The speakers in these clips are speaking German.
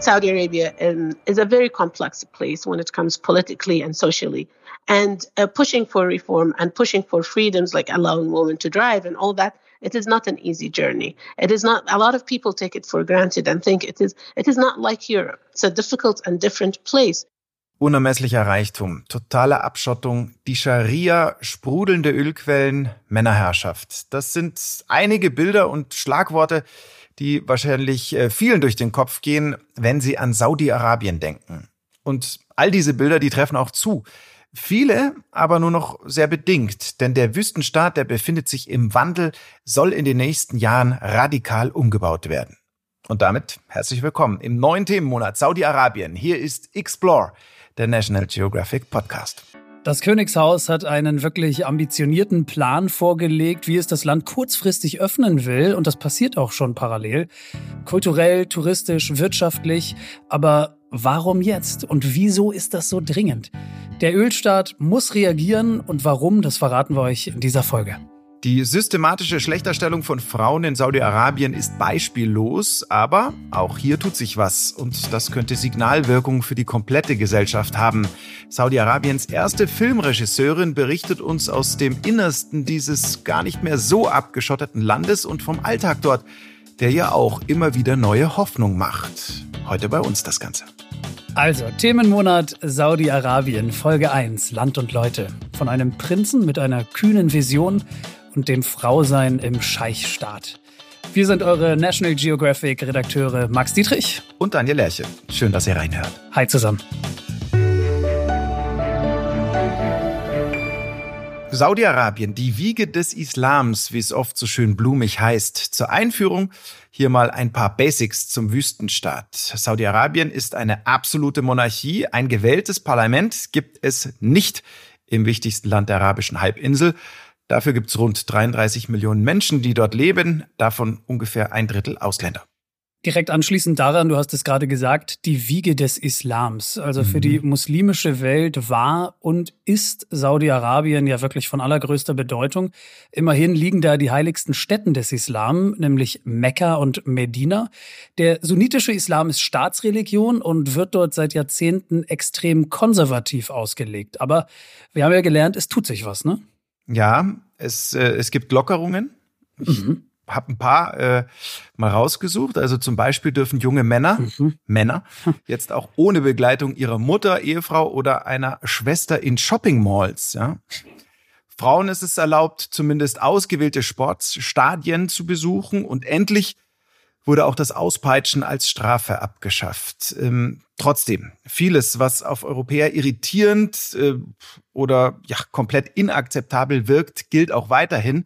Saudi Arabia um, is a very complex place when it comes politically and socially. And uh, pushing for reform and pushing for freedoms like allowing women to drive and all that, it is not an easy journey. It is not. A lot of people take it for granted and think it is. It is not like Europe. It's a difficult and different place. Unermesslicher Reichtum, totale Abschottung, die Scharia, sprudelnde Ölquellen, Männerherrschaft. Das sind einige Bilder und Schlagworte, die wahrscheinlich äh, vielen durch den Kopf gehen, wenn sie an Saudi-Arabien denken. Und all diese Bilder, die treffen auch zu. Viele aber nur noch sehr bedingt, denn der Wüstenstaat, der befindet sich im Wandel, soll in den nächsten Jahren radikal umgebaut werden. Und damit herzlich willkommen im neuen Themenmonat Saudi-Arabien. Hier ist Explore, der National Geographic Podcast. Das Königshaus hat einen wirklich ambitionierten Plan vorgelegt, wie es das Land kurzfristig öffnen will. Und das passiert auch schon parallel. Kulturell, touristisch, wirtschaftlich. Aber warum jetzt? Und wieso ist das so dringend? Der Ölstaat muss reagieren. Und warum, das verraten wir euch in dieser Folge. Die systematische Schlechterstellung von Frauen in Saudi-Arabien ist beispiellos, aber auch hier tut sich was und das könnte Signalwirkung für die komplette Gesellschaft haben. Saudi-Arabiens erste Filmregisseurin berichtet uns aus dem Innersten dieses gar nicht mehr so abgeschotteten Landes und vom Alltag dort, der ja auch immer wieder neue Hoffnung macht. Heute bei uns das Ganze. Also, Themenmonat Saudi-Arabien, Folge 1, Land und Leute. Von einem Prinzen mit einer kühnen Vision und dem Frausein im Scheichstaat. Wir sind eure National Geographic Redakteure Max Dietrich und Daniel Lerche. Schön, dass ihr reinhört. Hi zusammen. Saudi-Arabien, die Wiege des Islams, wie es oft so schön blumig heißt. Zur Einführung hier mal ein paar Basics zum Wüstenstaat. Saudi-Arabien ist eine absolute Monarchie. Ein gewähltes Parlament gibt es nicht im wichtigsten Land der arabischen Halbinsel. Dafür gibt es rund 33 Millionen Menschen, die dort leben, davon ungefähr ein Drittel Ausländer. Direkt anschließend daran, du hast es gerade gesagt, die Wiege des Islams. Also für die mhm. muslimische Welt war und ist Saudi-Arabien ja wirklich von allergrößter Bedeutung. Immerhin liegen da die heiligsten Städten des Islam, nämlich Mekka und Medina. Der sunnitische Islam ist Staatsreligion und wird dort seit Jahrzehnten extrem konservativ ausgelegt. Aber wir haben ja gelernt, es tut sich was, ne? Ja, es, äh, es gibt Lockerungen. Ich mhm. habe ein paar äh, mal rausgesucht. Also zum Beispiel dürfen junge Männer, mhm. Männer, jetzt auch ohne Begleitung ihrer Mutter, Ehefrau oder einer Schwester in Shopping-Malls. Ja? Frauen ist es erlaubt, zumindest ausgewählte Sportstadien zu besuchen und endlich wurde auch das Auspeitschen als Strafe abgeschafft. Ähm, trotzdem, vieles, was auf Europäer irritierend äh, oder ja komplett inakzeptabel wirkt, gilt auch weiterhin.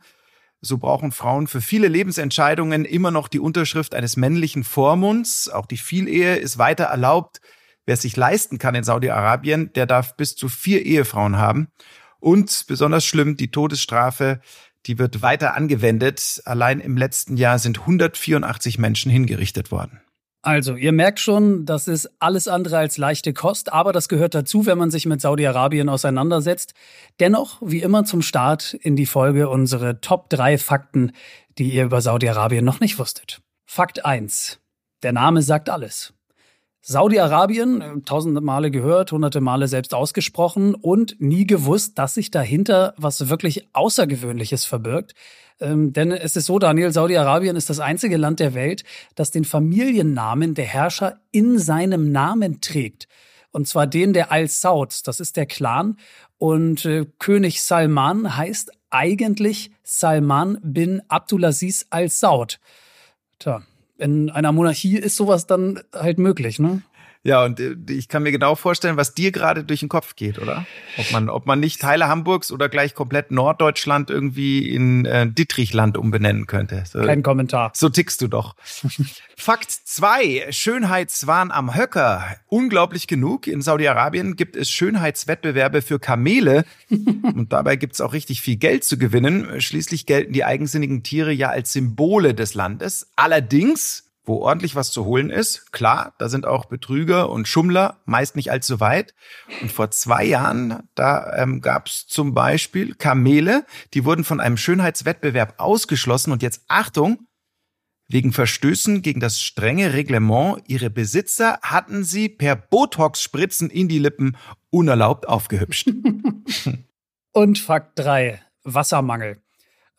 So brauchen Frauen für viele Lebensentscheidungen immer noch die Unterschrift eines männlichen Vormunds. Auch die Vielehe ist weiter erlaubt. Wer es sich leisten kann in Saudi-Arabien, der darf bis zu vier Ehefrauen haben. Und besonders schlimm, die Todesstrafe die wird weiter angewendet. Allein im letzten Jahr sind 184 Menschen hingerichtet worden. Also, ihr merkt schon, das ist alles andere als leichte Kost, aber das gehört dazu, wenn man sich mit Saudi-Arabien auseinandersetzt. Dennoch, wie immer zum Start in die Folge unsere Top 3 Fakten, die ihr über Saudi-Arabien noch nicht wusstet. Fakt 1. Der Name sagt alles. Saudi-Arabien, äh, tausende Male gehört, hunderte Male selbst ausgesprochen und nie gewusst, dass sich dahinter was wirklich Außergewöhnliches verbirgt. Ähm, denn es ist so, Daniel, Saudi-Arabien ist das einzige Land der Welt, das den Familiennamen der Herrscher in seinem Namen trägt. Und zwar den der Al-Saud, das ist der Clan. Und äh, König Salman heißt eigentlich Salman bin Abdulaziz Al-Saud. Tja, in einer Monarchie ist sowas dann halt möglich, ne? Ja, und äh, ich kann mir genau vorstellen, was dir gerade durch den Kopf geht, oder? Ob man, ob man nicht Teile Hamburgs oder gleich komplett Norddeutschland irgendwie in äh, Dittrichland umbenennen könnte. So, Kein Kommentar. So tickst du doch. Fakt zwei: Schönheitswahn am Höcker. Unglaublich genug. In Saudi-Arabien gibt es Schönheitswettbewerbe für Kamele. und dabei gibt's auch richtig viel Geld zu gewinnen. Schließlich gelten die eigensinnigen Tiere ja als Symbole des Landes. Allerdings wo ordentlich was zu holen ist. Klar, da sind auch Betrüger und Schummler, meist nicht allzu weit. Und vor zwei Jahren, da ähm, gab es zum Beispiel Kamele, die wurden von einem Schönheitswettbewerb ausgeschlossen. Und jetzt Achtung, Wegen Verstößen gegen das strenge Reglement ihre Besitzer hatten sie per Botox-Spritzen in die Lippen unerlaubt aufgehübscht. Und Fakt 3. Wassermangel.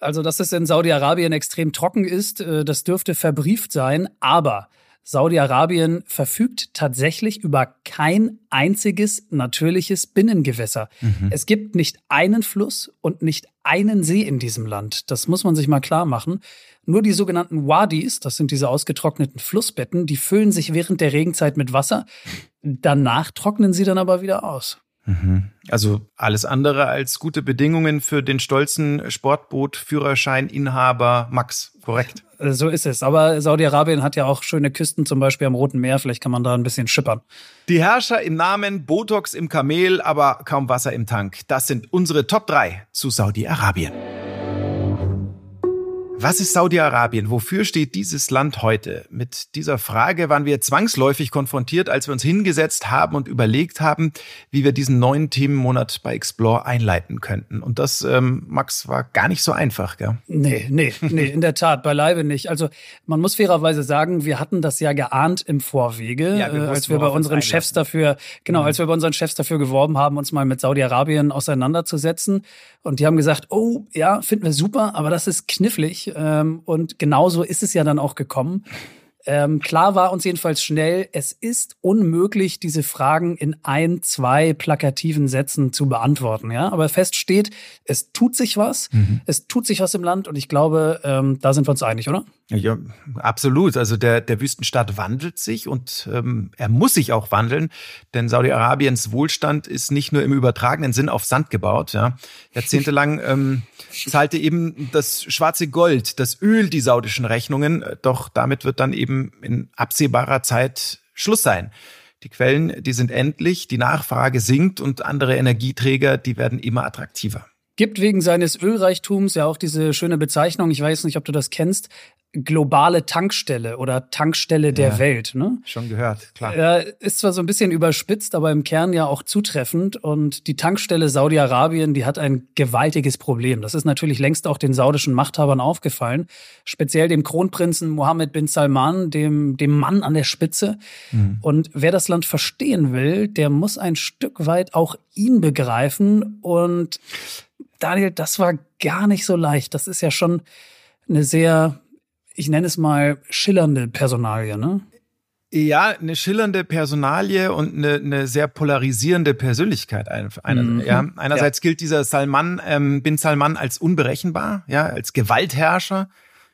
Also, dass es in Saudi-Arabien extrem trocken ist, äh, das dürfte verbrieft sein, aber Saudi-Arabien verfügt tatsächlich über kein einziges natürliches Binnengewässer. Mhm. Es gibt nicht einen Fluss und nicht einen See in diesem Land. Das muss man sich mal klar machen. Nur die sogenannten Wadis, das sind diese ausgetrockneten Flussbetten, die füllen sich während der Regenzeit mit Wasser. Danach trocknen sie dann aber wieder aus. Mhm. Also alles andere als gute Bedingungen für den stolzen Sportboot-Führerscheininhaber Max, korrekt? So ist es. Aber Saudi-Arabien hat ja auch schöne Küsten, zum Beispiel am Roten Meer. Vielleicht kann man da ein bisschen schippern. Die Herrscher im Namen, Botox im Kamel, aber kaum Wasser im Tank. Das sind unsere Top 3 zu Saudi-Arabien. Was ist Saudi-Arabien? Wofür steht dieses Land heute? Mit dieser Frage waren wir zwangsläufig konfrontiert, als wir uns hingesetzt haben und überlegt haben, wie wir diesen neuen Themenmonat bei Explore einleiten könnten. Und das, ähm, Max, war gar nicht so einfach, gell? Nee, nee, nee, in der Tat, beileibe nicht. Also man muss fairerweise sagen, wir hatten das ja geahnt im Vorwege, ja, äh, als wir bei unseren Chefs dafür, genau, mhm. als wir bei unseren Chefs dafür geworben haben, uns mal mit Saudi-Arabien auseinanderzusetzen. Und die haben gesagt, oh ja, finden wir super, aber das ist knifflig. Ähm, und genauso ist es ja dann auch gekommen. Ähm, klar war uns jedenfalls schnell, es ist unmöglich, diese Fragen in ein, zwei plakativen Sätzen zu beantworten. Ja, aber fest steht, es tut sich was, mhm. es tut sich was im Land und ich glaube, ähm, da sind wir uns einig, oder? Ja, absolut. Also der, der Wüstenstaat wandelt sich und ähm, er muss sich auch wandeln, denn Saudi-Arabiens Wohlstand ist nicht nur im übertragenen Sinn auf Sand gebaut. Ja. Jahrzehntelang ähm, zahlte eben das schwarze Gold, das Öl die saudischen Rechnungen, doch damit wird dann eben in absehbarer Zeit Schluss sein. Die Quellen, die sind endlich, die Nachfrage sinkt und andere Energieträger, die werden immer attraktiver gibt wegen seines Ölreichtums ja auch diese schöne Bezeichnung, ich weiß nicht, ob du das kennst, globale Tankstelle oder Tankstelle der ja, Welt. Ne? Schon gehört, klar. Äh, ist zwar so ein bisschen überspitzt, aber im Kern ja auch zutreffend. Und die Tankstelle Saudi-Arabien, die hat ein gewaltiges Problem. Das ist natürlich längst auch den saudischen Machthabern aufgefallen. Speziell dem Kronprinzen Mohammed bin Salman, dem, dem Mann an der Spitze. Mhm. Und wer das Land verstehen will, der muss ein Stück weit auch ihn begreifen. Und Daniel, das war gar nicht so leicht. Das ist ja schon eine sehr ich nenne es mal schillernde Personalie, ne? Ja, eine schillernde Personalie und eine, eine sehr polarisierende Persönlichkeit. Einer, mhm. ja. Einerseits ja. gilt dieser Salman, ähm, bin Salman als unberechenbar, ja, als Gewaltherrscher.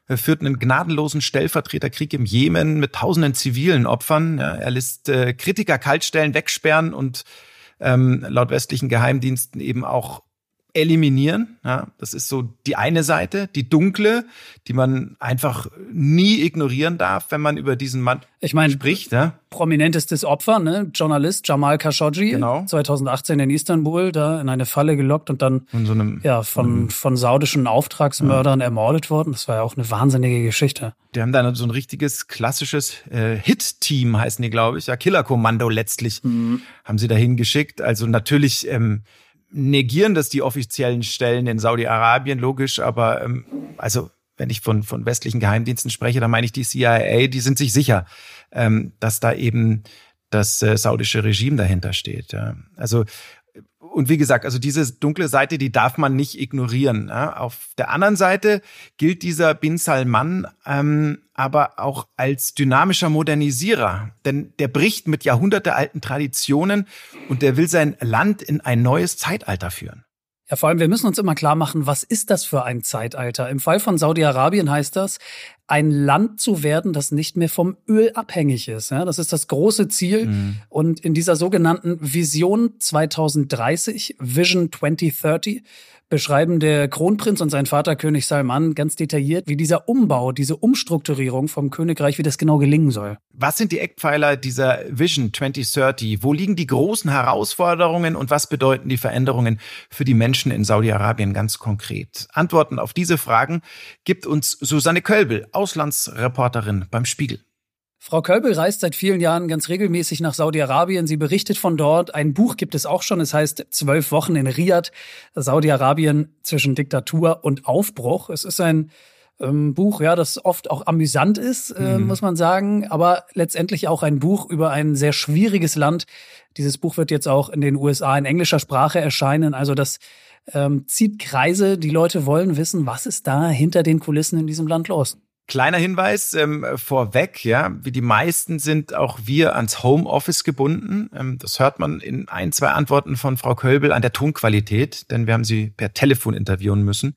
Er führt einen gnadenlosen Stellvertreterkrieg im Jemen mit tausenden zivilen Opfern. Ja. Er lässt äh, Kritiker kaltstellen, wegsperren und ähm, laut westlichen Geheimdiensten eben auch eliminieren. Ja, das ist so die eine Seite, die dunkle, die man einfach nie ignorieren darf, wenn man über diesen Mann ich meine, spricht. Ja? Prominentestes Opfer, ne? Journalist Jamal Khashoggi, genau. 2018 in Istanbul, da in eine Falle gelockt und dann so einem, ja, von, von saudischen Auftragsmördern ja. ermordet worden. Das war ja auch eine wahnsinnige Geschichte. Die haben dann so ein richtiges klassisches äh, Hit-Team, heißen die, glaube ich, ja, Killerkommando letztlich, mhm. haben sie dahin geschickt. Also natürlich ähm, negieren das die offiziellen Stellen in Saudi-Arabien, logisch, aber ähm, also wenn ich von, von westlichen Geheimdiensten spreche, dann meine ich die CIA, die sind sich sicher, ähm, dass da eben das äh, saudische Regime dahinter steht. Ja. Also und wie gesagt, also diese dunkle Seite, die darf man nicht ignorieren. Ja. Auf der anderen Seite gilt dieser Bin Salman ähm, aber auch als dynamischer Modernisierer, denn der bricht mit jahrhundertealten Traditionen und der will sein Land in ein neues Zeitalter führen. Ja, vor allem, wir müssen uns immer klar machen, was ist das für ein Zeitalter? Im Fall von Saudi-Arabien heißt das, ein Land zu werden, das nicht mehr vom Öl abhängig ist. Ja, das ist das große Ziel. Mhm. Und in dieser sogenannten Vision 2030, Vision 2030, beschreiben der Kronprinz und sein Vater König Salman ganz detailliert, wie dieser Umbau, diese Umstrukturierung vom Königreich, wie das genau gelingen soll. Was sind die Eckpfeiler dieser Vision 2030? Wo liegen die großen Herausforderungen und was bedeuten die Veränderungen für die Menschen in Saudi-Arabien ganz konkret? Antworten auf diese Fragen gibt uns Susanne Kölbel, Auslandsreporterin beim Spiegel. Frau Kölbel reist seit vielen Jahren ganz regelmäßig nach Saudi-Arabien. Sie berichtet von dort. Ein Buch gibt es auch schon. Es heißt Zwölf Wochen in Riyadh. Saudi-Arabien zwischen Diktatur und Aufbruch. Es ist ein ähm, Buch, ja, das oft auch amüsant ist, äh, mhm. muss man sagen, aber letztendlich auch ein Buch über ein sehr schwieriges Land. Dieses Buch wird jetzt auch in den USA in englischer Sprache erscheinen. Also das ähm, zieht Kreise. Die Leute wollen wissen, was ist da hinter den Kulissen in diesem Land los. Kleiner Hinweis ähm, vorweg, ja, wie die meisten sind auch wir ans Homeoffice gebunden. Ähm, das hört man in ein, zwei Antworten von Frau Kölbel an der Tonqualität, denn wir haben sie per Telefon interviewen müssen.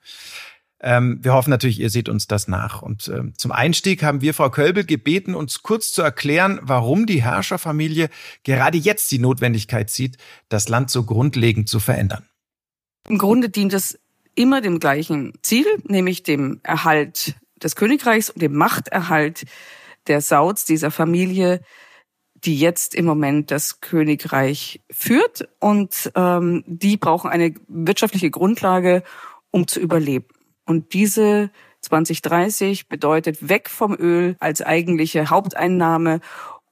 Ähm, wir hoffen natürlich, ihr seht uns das nach. Und ähm, zum Einstieg haben wir Frau Kölbel gebeten, uns kurz zu erklären, warum die Herrscherfamilie gerade jetzt die Notwendigkeit sieht, das Land so grundlegend zu verändern. Im Grunde dient es immer dem gleichen Ziel, nämlich dem Erhalt des Königreichs und dem Machterhalt der Sauds dieser Familie, die jetzt im Moment das Königreich führt. Und ähm, die brauchen eine wirtschaftliche Grundlage, um zu überleben. Und diese 2030 bedeutet weg vom Öl als eigentliche Haupteinnahme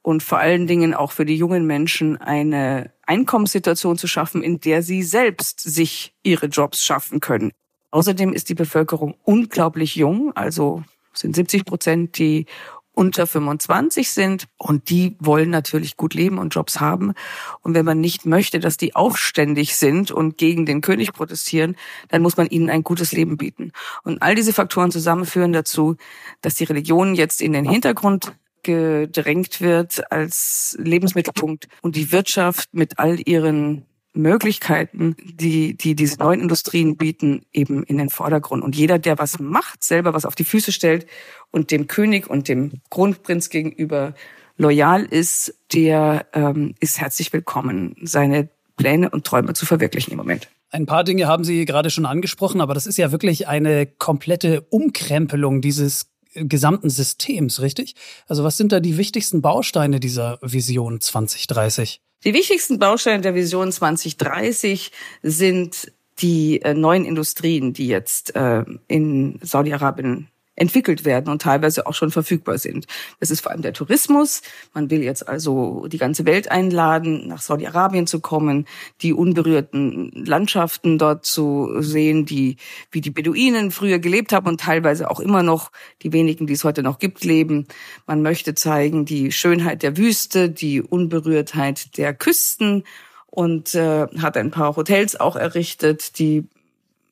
und vor allen Dingen auch für die jungen Menschen eine Einkommenssituation zu schaffen, in der sie selbst sich ihre Jobs schaffen können. Außerdem ist die Bevölkerung unglaublich jung, also sind 70 Prozent, die unter 25 sind und die wollen natürlich gut leben und Jobs haben. Und wenn man nicht möchte, dass die aufständig sind und gegen den König protestieren, dann muss man ihnen ein gutes Leben bieten. Und all diese Faktoren zusammenführen dazu, dass die Religion jetzt in den Hintergrund gedrängt wird als Lebensmittelpunkt und die Wirtschaft mit all ihren Möglichkeiten, die, die diese neuen Industrien bieten, eben in den Vordergrund. Und jeder, der was macht, selber was auf die Füße stellt und dem König und dem Kronprinz gegenüber loyal ist, der ähm, ist herzlich willkommen, seine Pläne und Träume zu verwirklichen im Moment. Ein paar Dinge haben Sie gerade schon angesprochen, aber das ist ja wirklich eine komplette Umkrempelung dieses gesamten Systems, richtig? Also was sind da die wichtigsten Bausteine dieser Vision 2030? Die wichtigsten Bausteine der Vision 2030 sind die äh, neuen Industrien, die jetzt äh, in Saudi-Arabien entwickelt werden und teilweise auch schon verfügbar sind. Das ist vor allem der Tourismus. Man will jetzt also die ganze Welt einladen, nach Saudi-Arabien zu kommen, die unberührten Landschaften dort zu sehen, die, wie die Beduinen früher gelebt haben und teilweise auch immer noch die wenigen, die es heute noch gibt, leben. Man möchte zeigen die Schönheit der Wüste, die Unberührtheit der Küsten und äh, hat ein paar Hotels auch errichtet, die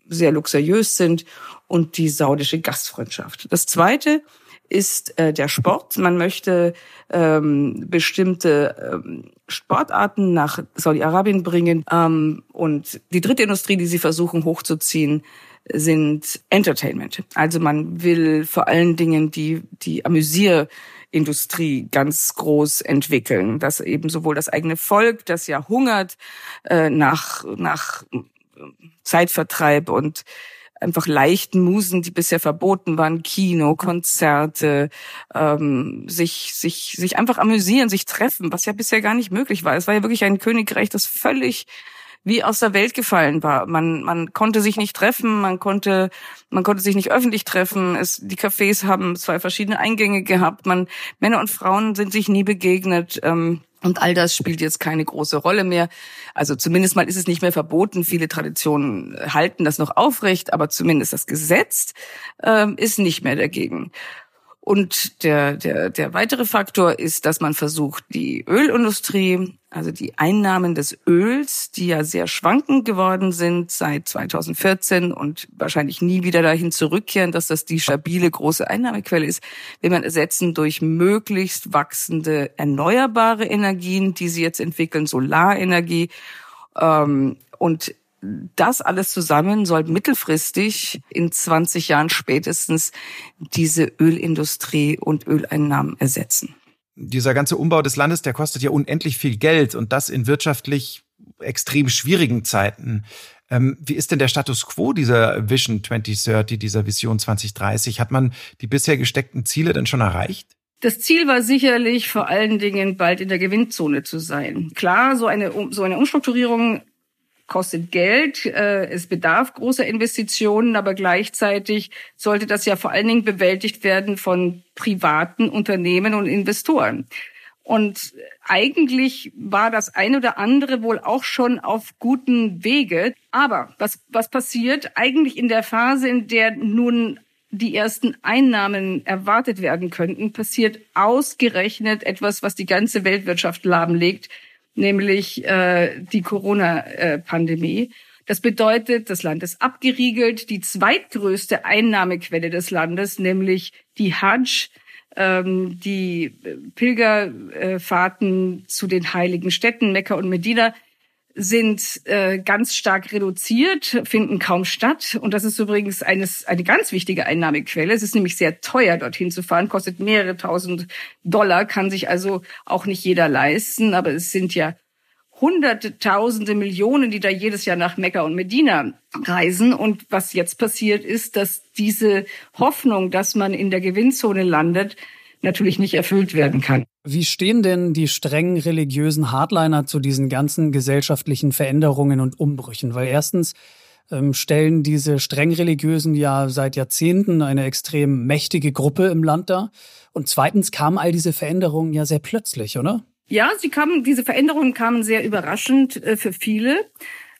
sehr luxuriös sind und die saudische Gastfreundschaft. Das zweite ist äh, der Sport. Man möchte ähm, bestimmte ähm, Sportarten nach Saudi-Arabien bringen. Ähm, und die dritte Industrie, die sie versuchen hochzuziehen, sind Entertainment. Also man will vor allen Dingen die, die Amüsierindustrie ganz groß entwickeln, dass eben sowohl das eigene Volk, das ja hungert äh, nach, nach Zeitvertreib und einfach leichten Musen, die bisher verboten waren, Kino, Konzerte, ähm, sich, sich, sich einfach amüsieren, sich treffen, was ja bisher gar nicht möglich war. Es war ja wirklich ein Königreich, das völlig wie aus der Welt gefallen war. Man, man konnte sich nicht treffen, man konnte, man konnte sich nicht öffentlich treffen. Es, die Cafés haben zwei verschiedene Eingänge gehabt. Man, Männer und Frauen sind sich nie begegnet. Ähm, und all das spielt jetzt keine große Rolle mehr. Also zumindest mal ist es nicht mehr verboten. Viele Traditionen halten das noch aufrecht, aber zumindest das Gesetz ähm, ist nicht mehr dagegen. Und der, der, der weitere Faktor ist, dass man versucht, die Ölindustrie, also die Einnahmen des Öls, die ja sehr schwankend geworden sind seit 2014 und wahrscheinlich nie wieder dahin zurückkehren, dass das die stabile große Einnahmequelle ist, will man ersetzen durch möglichst wachsende erneuerbare Energien, die sie jetzt entwickeln, Solarenergie. Ähm, und das alles zusammen soll mittelfristig in 20 Jahren spätestens diese Ölindustrie und Öleinnahmen ersetzen. Dieser ganze Umbau des Landes, der kostet ja unendlich viel Geld und das in wirtschaftlich extrem schwierigen Zeiten. Ähm, wie ist denn der Status quo dieser Vision 2030, dieser Vision 2030? Hat man die bisher gesteckten Ziele denn schon erreicht? Das Ziel war sicherlich vor allen Dingen bald in der Gewinnzone zu sein. Klar, so eine, so eine Umstrukturierung kostet Geld, äh, es bedarf großer Investitionen, aber gleichzeitig sollte das ja vor allen Dingen bewältigt werden von privaten Unternehmen und Investoren. Und eigentlich war das ein oder andere wohl auch schon auf guten Wege. Aber was, was passiert eigentlich in der Phase, in der nun die ersten Einnahmen erwartet werden könnten, passiert ausgerechnet etwas, was die ganze Weltwirtschaft lahmlegt, nämlich äh, die Corona-Pandemie. Das bedeutet, das Land ist abgeriegelt. Die zweitgrößte Einnahmequelle des Landes, nämlich die Hajj, ähm, die Pilgerfahrten zu den heiligen Städten Mekka und Medina, sind äh, ganz stark reduziert, finden kaum statt. Und das ist übrigens eines, eine ganz wichtige Einnahmequelle. Es ist nämlich sehr teuer, dorthin zu fahren, kostet mehrere tausend Dollar, kann sich also auch nicht jeder leisten. Aber es sind ja hunderte, tausende Millionen, die da jedes Jahr nach Mekka und Medina reisen. Und was jetzt passiert ist, dass diese Hoffnung, dass man in der Gewinnzone landet, natürlich nicht erfüllt werden kann. Wie stehen denn die strengen religiösen Hardliner zu diesen ganzen gesellschaftlichen Veränderungen und Umbrüchen? Weil erstens ähm, stellen diese streng religiösen ja seit Jahrzehnten eine extrem mächtige Gruppe im Land dar. Und zweitens kamen all diese Veränderungen ja sehr plötzlich, oder? Ja, sie kamen, diese Veränderungen kamen sehr überraschend äh, für viele.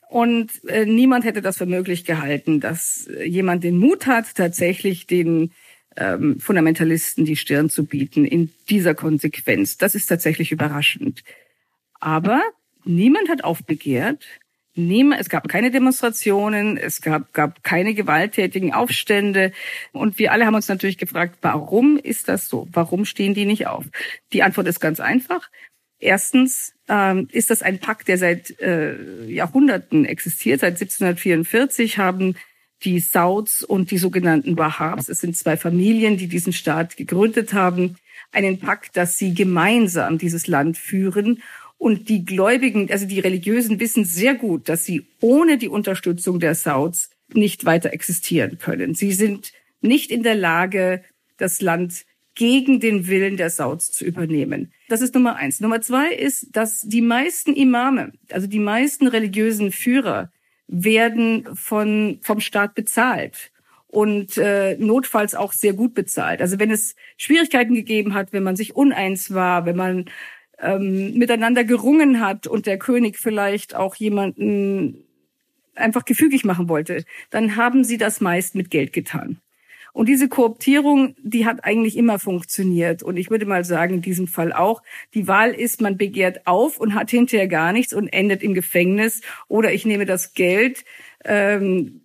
Und äh, niemand hätte das für möglich gehalten, dass jemand den Mut hat, tatsächlich den ähm, Fundamentalisten die Stirn zu bieten in dieser Konsequenz. Das ist tatsächlich überraschend. Aber niemand hat aufbegehrt. Niemand, es gab keine Demonstrationen, es gab, gab keine gewalttätigen Aufstände. Und wir alle haben uns natürlich gefragt, warum ist das so? Warum stehen die nicht auf? Die Antwort ist ganz einfach. Erstens ähm, ist das ein Pakt, der seit äh, Jahrhunderten existiert. Seit 1744 haben die Sauds und die sogenannten Wahhabs. Es sind zwei Familien, die diesen Staat gegründet haben. Einen Pakt, dass sie gemeinsam dieses Land führen. Und die Gläubigen, also die Religiösen wissen sehr gut, dass sie ohne die Unterstützung der Sauds nicht weiter existieren können. Sie sind nicht in der Lage, das Land gegen den Willen der Sauds zu übernehmen. Das ist Nummer eins. Nummer zwei ist, dass die meisten Imame, also die meisten religiösen Führer, werden von, vom Staat bezahlt und äh, notfalls auch sehr gut bezahlt. Also wenn es Schwierigkeiten gegeben hat, wenn man sich uneins war, wenn man ähm, miteinander gerungen hat und der König vielleicht auch jemanden einfach gefügig machen wollte, dann haben sie das meist mit Geld getan. Und diese Kooptierung, die hat eigentlich immer funktioniert. Und ich würde mal sagen, in diesem Fall auch. Die Wahl ist, man begehrt auf und hat hinterher gar nichts und endet im Gefängnis. Oder ich nehme das Geld, ähm,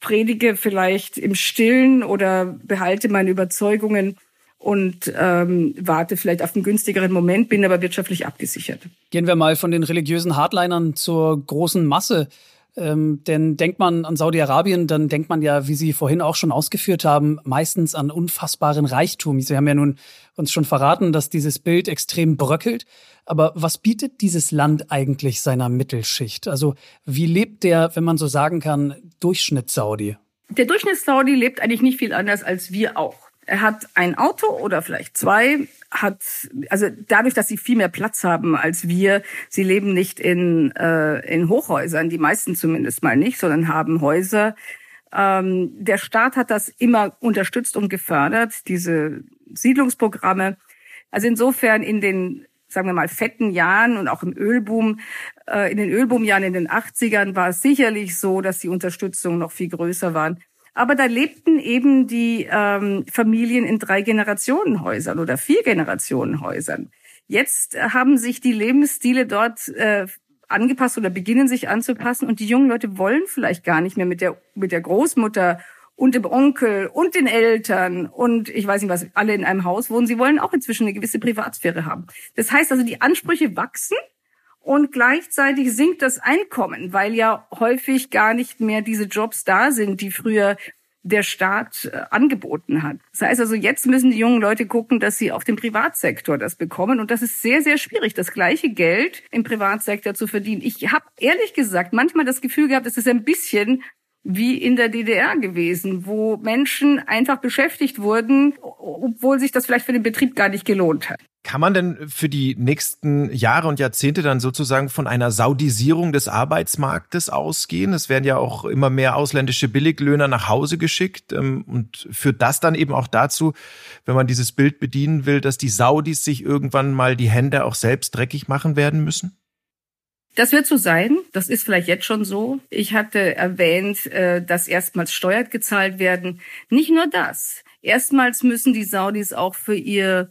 predige vielleicht im Stillen oder behalte meine Überzeugungen und ähm, warte vielleicht auf einen günstigeren Moment, bin aber wirtschaftlich abgesichert. Gehen wir mal von den religiösen Hardlinern zur großen Masse. Ähm, denn denkt man an Saudi-Arabien, dann denkt man ja, wie Sie vorhin auch schon ausgeführt haben, meistens an unfassbaren Reichtum. Sie haben ja nun uns schon verraten, dass dieses Bild extrem bröckelt. Aber was bietet dieses Land eigentlich seiner Mittelschicht? Also wie lebt der, wenn man so sagen kann, Durchschnitts-Saudi? Der Durchschnitts-Saudi lebt eigentlich nicht viel anders als wir auch. Er hat ein Auto oder vielleicht zwei, hat also dadurch, dass sie viel mehr Platz haben als wir, sie leben nicht in äh, in Hochhäusern, die meisten zumindest mal nicht, sondern haben Häuser. Ähm, der Staat hat das immer unterstützt und gefördert, diese Siedlungsprogramme. Also insofern in den sagen wir mal, fetten Jahren und auch im Ölboom, äh, in den Ölboomjahren in den 80ern war es sicherlich so, dass die Unterstützung noch viel größer waren. Aber da lebten eben die ähm, Familien in drei Generationenhäusern oder vier Generationenhäusern. Jetzt haben sich die Lebensstile dort äh, angepasst oder beginnen sich anzupassen und die jungen Leute wollen vielleicht gar nicht mehr mit der mit der Großmutter und dem Onkel und den Eltern und ich weiß nicht was alle in einem Haus wohnen. Sie wollen auch inzwischen eine gewisse Privatsphäre haben. Das heißt also, die Ansprüche wachsen und gleichzeitig sinkt das Einkommen, weil ja häufig gar nicht mehr diese Jobs da sind, die früher der Staat äh, angeboten hat. Das heißt also, jetzt müssen die jungen Leute gucken, dass sie auf dem Privatsektor das bekommen. Und das ist sehr, sehr schwierig, das gleiche Geld im Privatsektor zu verdienen. Ich habe ehrlich gesagt manchmal das Gefühl gehabt, es ist ein bisschen wie in der DDR gewesen, wo Menschen einfach beschäftigt wurden, obwohl sich das vielleicht für den Betrieb gar nicht gelohnt hat. Kann man denn für die nächsten Jahre und Jahrzehnte dann sozusagen von einer Saudisierung des Arbeitsmarktes ausgehen? Es werden ja auch immer mehr ausländische Billiglöhner nach Hause geschickt ähm, und führt das dann eben auch dazu, wenn man dieses Bild bedienen will, dass die Saudis sich irgendwann mal die Hände auch selbst dreckig machen werden müssen? Das wird so sein. Das ist vielleicht jetzt schon so. Ich hatte erwähnt, äh, dass erstmals Steuern gezahlt werden. Nicht nur das. Erstmals müssen die Saudis auch für ihr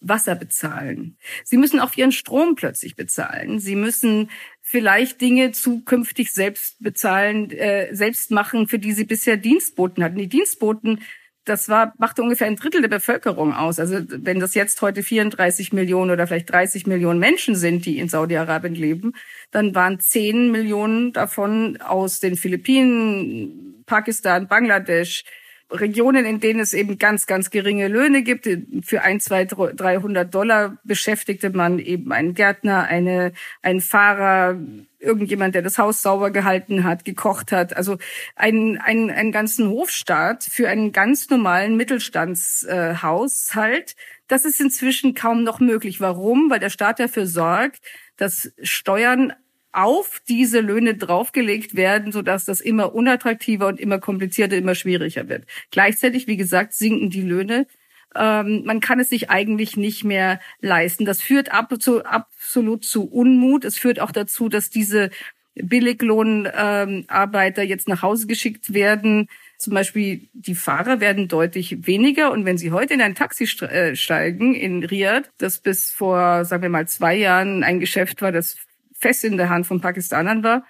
Wasser bezahlen. Sie müssen auch ihren Strom plötzlich bezahlen. Sie müssen vielleicht Dinge zukünftig selbst bezahlen, äh, selbst machen, für die sie bisher Dienstboten hatten. Die Dienstboten das war, machte ungefähr ein Drittel der Bevölkerung aus. Also wenn das jetzt heute 34 Millionen oder vielleicht 30 Millionen Menschen sind, die in Saudi-Arabien leben, dann waren 10 Millionen davon aus den Philippinen, Pakistan, Bangladesch, Regionen, in denen es eben ganz, ganz geringe Löhne gibt. Für ein, zwei, 300 Dollar beschäftigte man eben einen Gärtner, eine, einen Fahrer, irgendjemand, der das Haus sauber gehalten hat, gekocht hat. Also einen, einen, einen ganzen Hofstaat für einen ganz normalen Mittelstandshaushalt. Das ist inzwischen kaum noch möglich. Warum? Weil der Staat dafür sorgt, dass Steuern auf diese Löhne draufgelegt werden, sodass das immer unattraktiver und immer komplizierter, immer schwieriger wird. Gleichzeitig, wie gesagt, sinken die Löhne. Ähm, man kann es sich eigentlich nicht mehr leisten. Das führt ab zu, absolut zu Unmut. Es führt auch dazu, dass diese Billiglohnarbeiter ähm, jetzt nach Hause geschickt werden. Zum Beispiel die Fahrer werden deutlich weniger. Und wenn Sie heute in ein Taxi äh, steigen in Riyadh, das bis vor, sagen wir mal, zwei Jahren ein Geschäft war, das fest in der Hand von Pakistanern war,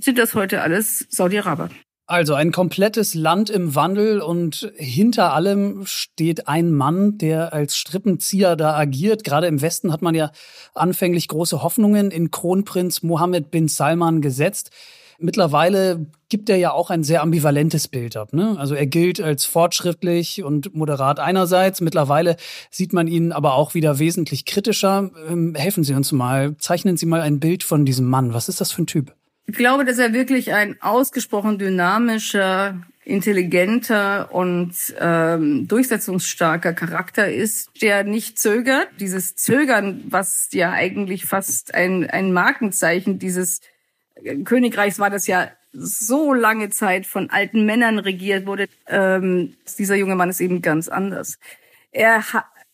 sind das heute alles Saudi-Araber. Also ein komplettes Land im Wandel und hinter allem steht ein Mann, der als Strippenzieher da agiert. Gerade im Westen hat man ja anfänglich große Hoffnungen in Kronprinz Mohammed bin Salman gesetzt. Mittlerweile gibt er ja auch ein sehr ambivalentes Bild ab. Ne? Also er gilt als fortschrittlich und moderat einerseits. Mittlerweile sieht man ihn aber auch wieder wesentlich kritischer. Ähm, helfen Sie uns mal, zeichnen Sie mal ein Bild von diesem Mann. Was ist das für ein Typ? Ich glaube, dass er wirklich ein ausgesprochen dynamischer, intelligenter und ähm, durchsetzungsstarker Charakter ist, der nicht zögert. Dieses Zögern, was ja eigentlich fast ein, ein Markenzeichen dieses Königreichs war das ja so lange Zeit von alten Männern regiert wurde. Ähm, dieser junge Mann ist eben ganz anders. Er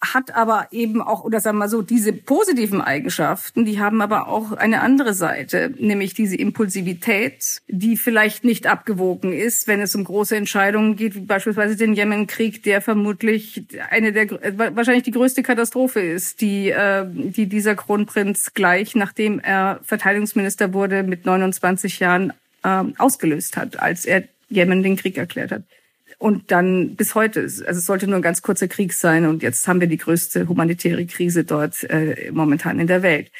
hat aber eben auch, oder sagen wir mal so, diese positiven Eigenschaften, die haben aber auch eine andere Seite, nämlich diese Impulsivität, die vielleicht nicht abgewogen ist, wenn es um große Entscheidungen geht, wie beispielsweise den Jemenkrieg, der vermutlich eine der, wahrscheinlich die größte Katastrophe ist, die, äh, die dieser Kronprinz gleich, nachdem er Verteidigungsminister wurde, mit 29 Jahren äh, ausgelöst hat, als er Jemen den Krieg erklärt hat und dann bis heute. Also es sollte nur ein ganz kurzer Krieg sein und jetzt haben wir die größte humanitäre Krise dort äh, momentan in der Welt.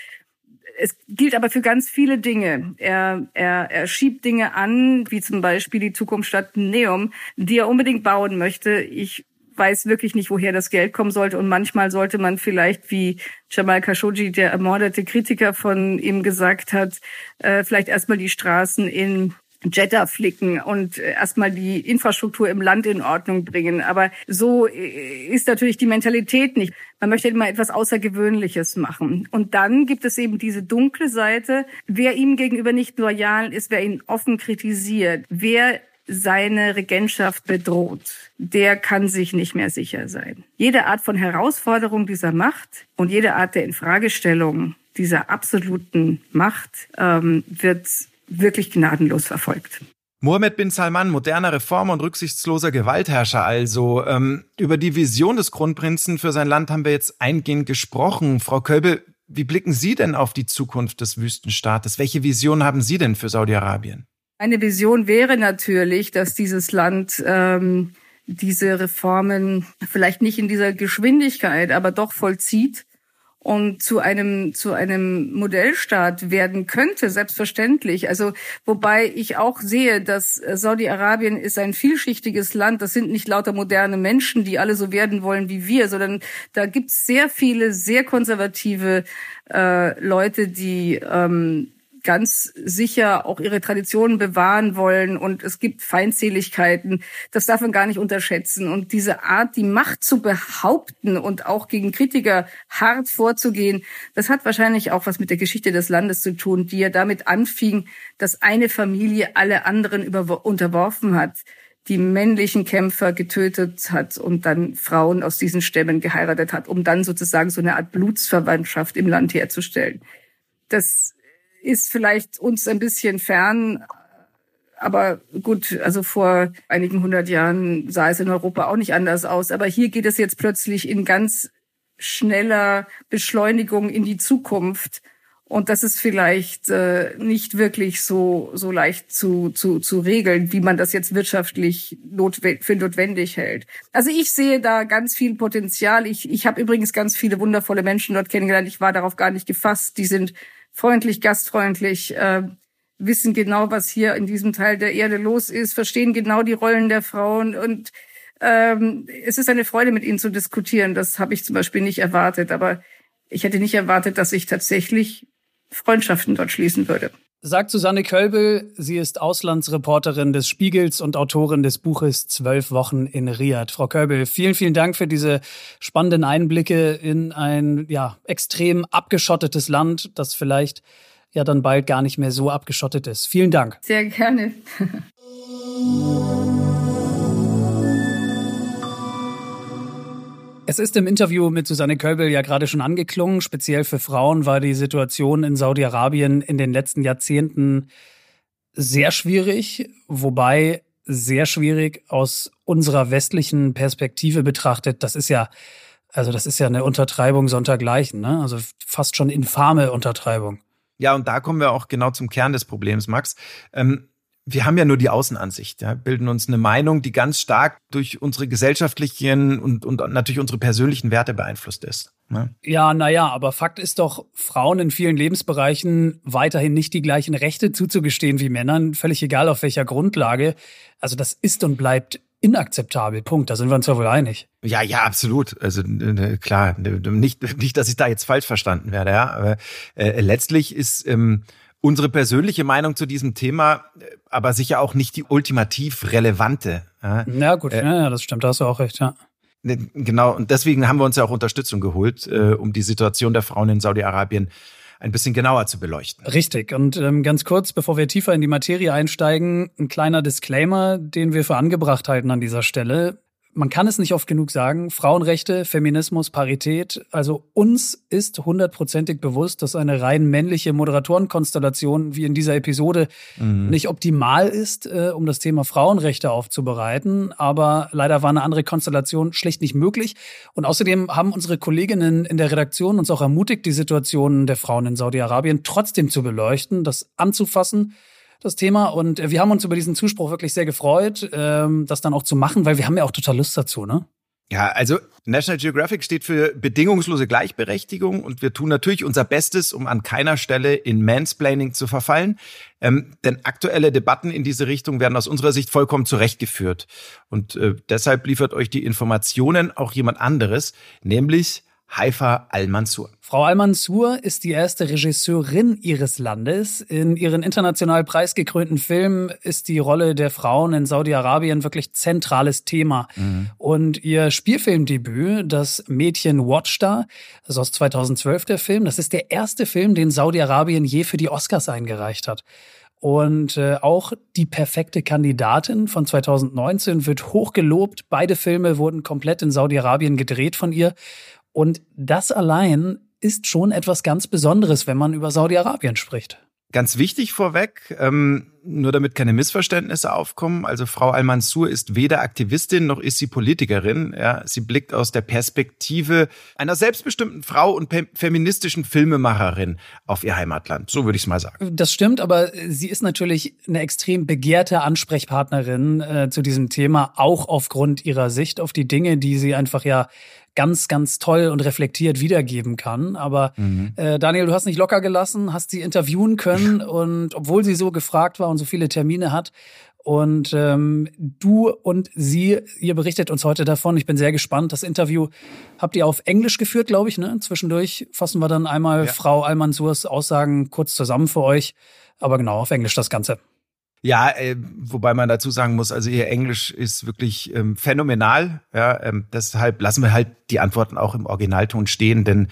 Es gilt aber für ganz viele Dinge. Er, er, er schiebt Dinge an, wie zum Beispiel die Zukunftsstadt Neum, die er unbedingt bauen möchte. Ich weiß wirklich nicht, woher das Geld kommen sollte. Und manchmal sollte man vielleicht, wie Jamal Khashoggi, der ermordete Kritiker von ihm gesagt hat, äh, vielleicht erstmal die Straßen in Jeddah flicken und äh, erstmal die Infrastruktur im Land in Ordnung bringen. Aber so äh, ist natürlich die Mentalität nicht. Man möchte immer etwas Außergewöhnliches machen. Und dann gibt es eben diese dunkle Seite. Wer ihm gegenüber nicht loyal ist, wer ihn offen kritisiert, wer seine Regentschaft bedroht, der kann sich nicht mehr sicher sein. Jede Art von Herausforderung dieser Macht und jede Art der Infragestellung dieser absoluten Macht ähm, wird wirklich gnadenlos verfolgt. Mohammed bin Salman, moderner Reformer und rücksichtsloser Gewaltherrscher also. Ähm, über die Vision des Kronprinzen für sein Land haben wir jetzt eingehend gesprochen. Frau Kölbel, wie blicken Sie denn auf die Zukunft des Wüstenstaates? Welche Vision haben Sie denn für Saudi-Arabien? Eine Vision wäre natürlich, dass dieses Land ähm, diese Reformen vielleicht nicht in dieser Geschwindigkeit, aber doch vollzieht und zu einem zu einem Modellstaat werden könnte, selbstverständlich. Also wobei ich auch sehe, dass Saudi-Arabien ist ein vielschichtiges Land. Das sind nicht lauter moderne Menschen, die alle so werden wollen wie wir, sondern da gibt es sehr viele sehr konservative äh, Leute, die ähm, ganz sicher auch ihre Traditionen bewahren wollen und es gibt Feindseligkeiten. Das darf man gar nicht unterschätzen. Und diese Art, die Macht zu behaupten und auch gegen Kritiker hart vorzugehen, das hat wahrscheinlich auch was mit der Geschichte des Landes zu tun, die ja damit anfing, dass eine Familie alle anderen unterworfen hat die männlichen Kämpfer getötet hat und dann Frauen aus diesen Stämmen geheiratet hat, um dann sozusagen so eine Art Blutsverwandtschaft im Land herzustellen. Das ist vielleicht uns ein bisschen fern. Aber gut, also vor einigen hundert Jahren sah es in Europa auch nicht anders aus. Aber hier geht es jetzt plötzlich in ganz schneller Beschleunigung in die Zukunft. Und das ist vielleicht äh, nicht wirklich so, so leicht zu, zu, zu regeln, wie man das jetzt wirtschaftlich notwendig, für notwendig hält. Also ich sehe da ganz viel Potenzial. Ich, ich habe übrigens ganz viele wundervolle Menschen dort kennengelernt. Ich war darauf gar nicht gefasst. Die sind freundlich, gastfreundlich, äh, wissen genau, was hier in diesem Teil der Erde los ist, verstehen genau die Rollen der Frauen und ähm, es ist eine Freude, mit ihnen zu diskutieren. Das habe ich zum Beispiel nicht erwartet, aber ich hätte nicht erwartet, dass ich tatsächlich Freundschaften dort schließen würde. Sagt Susanne Kölbel, sie ist Auslandsreporterin des Spiegels und Autorin des Buches Zwölf Wochen in Riyadh. Frau Kölbel, vielen, vielen Dank für diese spannenden Einblicke in ein ja, extrem abgeschottetes Land, das vielleicht ja dann bald gar nicht mehr so abgeschottet ist. Vielen Dank. Sehr gerne. Es ist im Interview mit Susanne Kölbel ja gerade schon angeklungen. Speziell für Frauen war die Situation in Saudi-Arabien in den letzten Jahrzehnten sehr schwierig, wobei sehr schwierig aus unserer westlichen Perspektive betrachtet. Das ist ja, also das ist ja eine Untertreibung sontergleichen, ne? Also fast schon infame Untertreibung. Ja, und da kommen wir auch genau zum Kern des Problems, Max. Ähm, wir haben ja nur die Außenansicht, ja, bilden uns eine Meinung, die ganz stark durch unsere gesellschaftlichen und, und natürlich unsere persönlichen Werte beeinflusst ist. Ne? Ja, naja, aber Fakt ist doch, Frauen in vielen Lebensbereichen weiterhin nicht die gleichen Rechte zuzugestehen wie Männern, völlig egal auf welcher Grundlage. Also das ist und bleibt inakzeptabel. Punkt. Da sind wir uns ja wohl einig. Ja, ja, absolut. Also klar, nicht, nicht, dass ich da jetzt falsch verstanden werde, ja. Aber äh, letztlich ist ähm, unsere persönliche Meinung zu diesem Thema, äh, aber sicher auch nicht die ultimativ relevante. Ja, ja gut, äh, ja, das stimmt, da hast du auch recht, ja. Ne, genau, und deswegen haben wir uns ja auch Unterstützung geholt, äh, um die Situation der Frauen in Saudi-Arabien ein bisschen genauer zu beleuchten. Richtig. Und ähm, ganz kurz, bevor wir tiefer in die Materie einsteigen, ein kleiner Disclaimer, den wir für angebracht halten an dieser Stelle man kann es nicht oft genug sagen, Frauenrechte, Feminismus, Parität. Also uns ist hundertprozentig bewusst, dass eine rein männliche Moderatorenkonstellation wie in dieser Episode mhm. nicht optimal ist, äh, um das Thema Frauenrechte aufzubereiten. Aber leider war eine andere Konstellation schlicht nicht möglich. Und außerdem haben unsere Kolleginnen in der Redaktion uns auch ermutigt, die Situation der Frauen in Saudi-Arabien trotzdem zu beleuchten, das anzufassen das Thema. Und wir haben uns über diesen Zuspruch wirklich sehr gefreut, ähm, das dann auch zu machen, weil wir haben ja auch total Lust dazu, ne? Ja, also National Geographic steht für bedingungslose Gleichberechtigung und wir tun natürlich unser Bestes, um an keiner Stelle in Mansplaining zu verfallen. Ähm, denn aktuelle Debatten in diese Richtung werden aus unserer Sicht vollkommen zurechtgeführt. Und äh, deshalb liefert euch die Informationen auch jemand anderes, nämlich Haifa Al-Mansur. Frau Al-Mansur ist die erste Regisseurin ihres Landes. In ihren international preisgekrönten Filmen ist die Rolle der Frauen in Saudi-Arabien wirklich zentrales Thema. Mhm. Und ihr Spielfilmdebüt, das Mädchen Watchstar, das ist aus 2012 der Film, das ist der erste Film, den Saudi-Arabien je für die Oscars eingereicht hat. Und äh, auch die perfekte Kandidatin von 2019 wird hochgelobt. Beide Filme wurden komplett in Saudi-Arabien gedreht von ihr. Und das allein ist schon etwas ganz Besonderes, wenn man über Saudi-Arabien spricht. Ganz wichtig vorweg, ähm, nur damit keine Missverständnisse aufkommen. Also Frau Al-Mansur ist weder Aktivistin noch ist sie Politikerin. Ja, sie blickt aus der Perspektive einer selbstbestimmten Frau und feministischen Filmemacherin auf ihr Heimatland. So würde ich es mal sagen. Das stimmt, aber sie ist natürlich eine extrem begehrte Ansprechpartnerin äh, zu diesem Thema, auch aufgrund ihrer Sicht auf die Dinge, die sie einfach ja ganz, ganz toll und reflektiert wiedergeben kann. Aber mhm. äh, Daniel, du hast nicht locker gelassen, hast sie interviewen können und obwohl sie so gefragt war und so viele Termine hat. Und ähm, du und sie, ihr berichtet uns heute davon. Ich bin sehr gespannt. Das Interview habt ihr auf Englisch geführt, glaube ich. Ne? Zwischendurch fassen wir dann einmal ja. Frau Almansurs Aussagen kurz zusammen für euch. Aber genau, auf Englisch das Ganze. Ja, äh, wobei man dazu sagen muss, also ihr Englisch ist wirklich ähm, phänomenal. Ja, ähm, deshalb lassen wir halt die Antworten auch im Originalton stehen, denn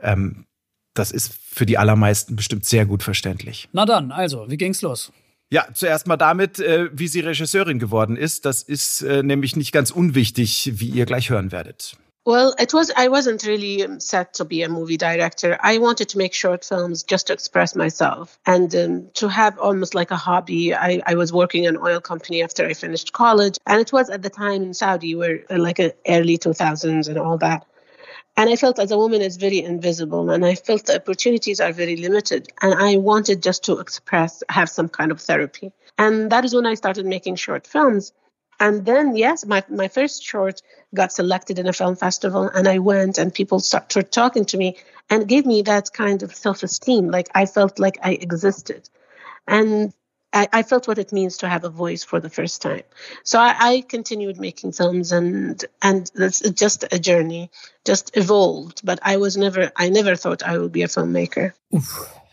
ähm, das ist für die allermeisten bestimmt sehr gut verständlich. Na dann, also, wie ging's los? Ja, zuerst mal damit, äh, wie sie Regisseurin geworden ist. Das ist äh, nämlich nicht ganz unwichtig, wie ihr gleich hören werdet. Well, it was. I wasn't really set to be a movie director. I wanted to make short films just to express myself and um, to have almost like a hobby. I, I was working in an oil company after I finished college, and it was at the time in Saudi, where uh, like early 2000s and all that. And I felt as a woman is very invisible, and I felt the opportunities are very limited. And I wanted just to express, have some kind of therapy. And that is when I started making short films. And then, yes, my, my first short got selected in a film festival, and I went, and people started talking to me and gave me that kind of self esteem. Like I felt like I existed. And I, I, felt what it means to have a voice for the first time. So I, I continued making films, and and it's just a journey, just evolved. But I was never, I never thought I would be a filmmaker. Uff.